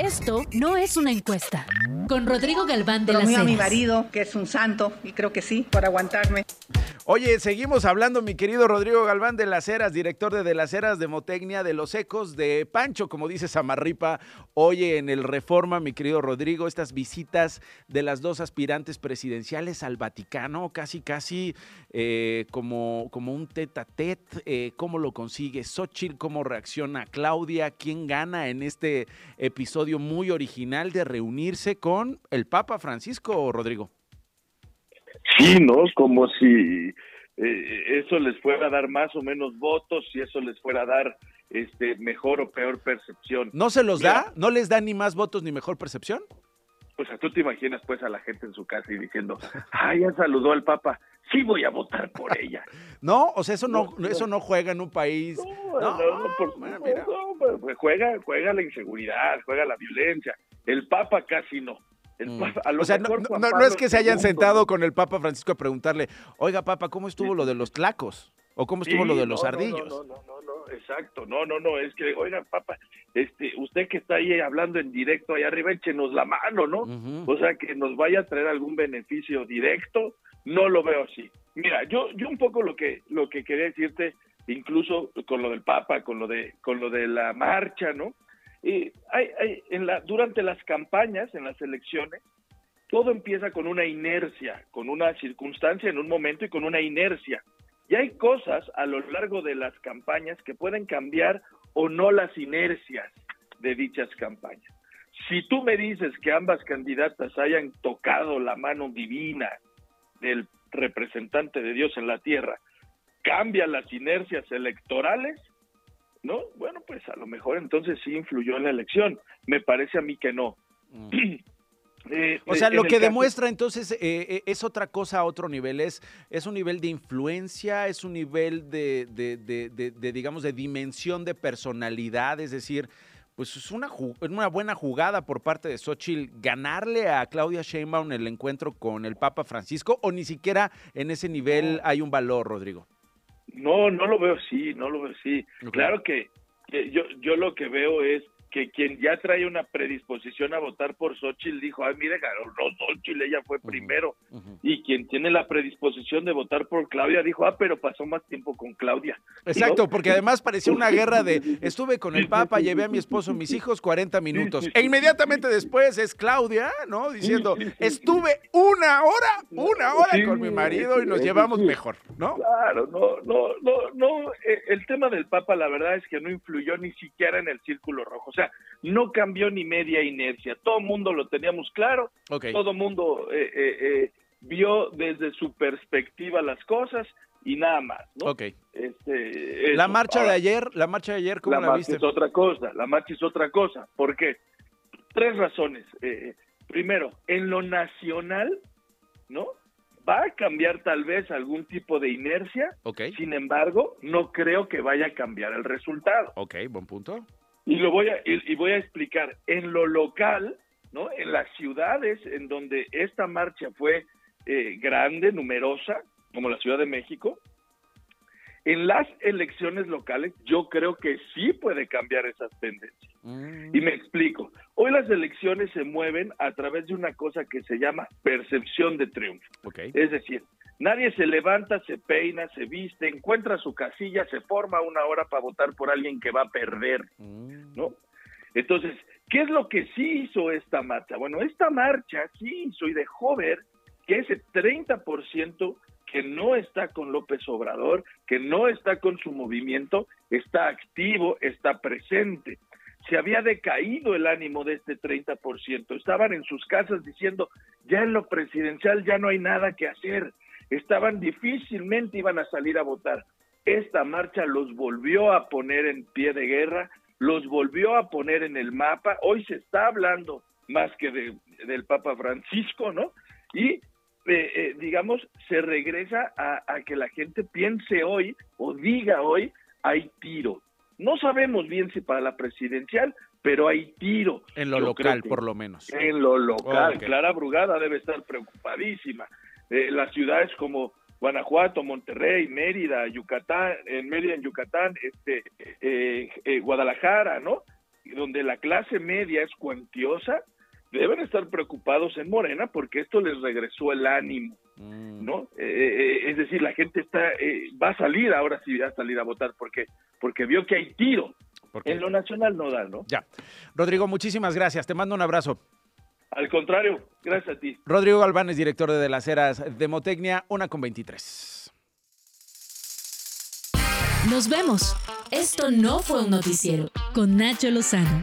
Esto no es una encuesta. Con Rodrigo Galván de la a mi marido, que es un santo, y creo que sí, por aguantarme. Oye, seguimos hablando, mi querido Rodrigo Galván de las Heras, director de De las Heras de Motecnia, de los ecos de Pancho, como dice Samarripa. Oye, en el Reforma, mi querido Rodrigo, estas visitas de las dos aspirantes presidenciales al Vaticano, casi, casi eh, como, como un tete a tete. Eh, ¿Cómo lo consigue Xochitl? ¿Cómo reacciona Claudia? ¿Quién gana en este episodio muy original de reunirse con el Papa Francisco, Rodrigo? Sí, ¿no? Como si eh, eso les fuera a dar más o menos votos, si eso les fuera a dar este mejor o peor percepción. ¿No se los da? ¿No les da ni más votos ni mejor percepción? Pues tú te imaginas pues a la gente en su casa y diciendo, ah, ya saludó al Papa, sí voy a votar por ella. no, o sea, eso no, eso no juega en un país. No, no, no, pues, juega, juega la inseguridad, juega la violencia. El Papa casi no. Mm. o sea, no, es que se hayan sentado con el Papa Francisco a preguntarle, oiga, Papa, ¿cómo estuvo lo de los tlacos? ¿O cómo estuvo lo de los ardillos? No, no, no, no, exacto. No, no, no, es que, oiga, Papa, este, usted que está ahí hablando en directo ahí arriba, échenos la mano, ¿no? O sea, que nos vaya a traer algún beneficio directo, no lo veo así. Mira, yo, yo un poco lo que, lo que quería decirte, incluso con lo del Papa, con lo de, con lo de la marcha, ¿no? Hay, hay, durante las campañas, en las elecciones, todo empieza con una inercia, con una circunstancia en un momento y con una inercia. Y hay cosas a lo largo de las campañas que pueden cambiar o no las inercias de dichas campañas. Si tú me dices que ambas candidatas hayan tocado la mano divina del representante de Dios en la tierra, cambia las inercias electorales, ¿no? Bueno, pues a lo mejor entonces sí influyó en la elección. Me parece a mí que no. Mm. Eh, o sea, lo que demuestra entonces eh, eh, es otra cosa a otro nivel, es, es un nivel de influencia, es un nivel de, de, de, digamos, de dimensión de personalidad, es decir, pues es una, una buena jugada por parte de Xochitl ganarle a Claudia Sheinbaum el encuentro con el Papa Francisco, o ni siquiera en ese nivel hay un valor, Rodrigo. No, no lo veo así, no lo veo así. Claro que, yo, yo lo que veo es que quien ya trae una predisposición a votar por Xochitl dijo, ay, mire, ganó Xochitl, ella fue primero. Y quien tiene la predisposición de votar por Claudia dijo, ah, pero pasó más tiempo con Claudia. Exacto, porque además parecía una guerra de, estuve con el Papa, llevé a mi esposo, mis hijos 40 minutos. E inmediatamente después es Claudia, ¿no? Diciendo, estuve una hora, una hora con mi marido y nos llevamos mejor, ¿no? Claro, no, no, no, no. Eh, el tema del Papa, la verdad es que no influyó ni siquiera en el círculo rojo no cambió ni media inercia. Todo el mundo lo teníamos claro, todo el mundo eh, eh, eh, vio desde su perspectiva las cosas y nada más. ¿no? Este, la marcha de ayer, la marcha de ayer, ¿cómo la, la viste? es otra cosa, la marcha es otra cosa. ¿Por qué? Tres razones. primero, en lo nacional, ¿no? Va a cambiar tal vez algún tipo de inercia. Sin embargo, no creo que vaya a cambiar el resultado. Ok, buen punto. Y lo voy a, y, voy a explicar. En lo local, ¿no? En las ciudades en donde esta marcha fue eh, grande, numerosa, como la Ciudad de México, en las elecciones locales yo creo que sí puede cambiar esas tendencias. Mm. Y me explico. Hoy las elecciones se mueven a través de una cosa que se llama percepción de triunfo. Es decir, Nadie se levanta, se peina, se viste, encuentra su casilla, se forma una hora para votar por alguien que va a perder, mm. ¿no? Entonces, ¿qué es lo que sí hizo esta marcha? Bueno, esta marcha sí hizo y dejó ver que ese 30% que no está con López Obrador, que no está con su movimiento, está activo, está presente. Se había decaído el ánimo de este 30%. Estaban en sus casas diciendo, ya en lo presidencial ya no hay nada que hacer estaban difícilmente iban a salir a votar. Esta marcha los volvió a poner en pie de guerra, los volvió a poner en el mapa. Hoy se está hablando más que de, del Papa Francisco, ¿no? Y eh, eh, digamos, se regresa a, que la gente piense hoy o diga hoy, hay tiro. No sabemos bien si para la presidencial, pero hay tiro. En lo local, por lo menos. En lo local. Clara Brugada debe estar preocupadísima. Eh, las ciudades como Guanajuato, Monterrey, Mérida, Yucatán, en Mérida, en Yucatán, este, eh, eh, Guadalajara, ¿no? donde la clase media es cuantiosa, deben estar preocupados en Morena porque esto les regresó el ánimo, Mm. ¿no? Eh, eh, es decir, la gente está eh, va a salir ahora sí va a salir a votar porque porque vio que hay tiro. Porque- En lo nacional no da, ¿no? Ya. Rodrigo, muchísimas gracias. Te mando un abrazo. Al contrario, gracias a ti. Rodrigo Galván es director de las eras de Motecnia, una con 23. Nos vemos. Esto no fue un noticiero. Con Nacho Lozano.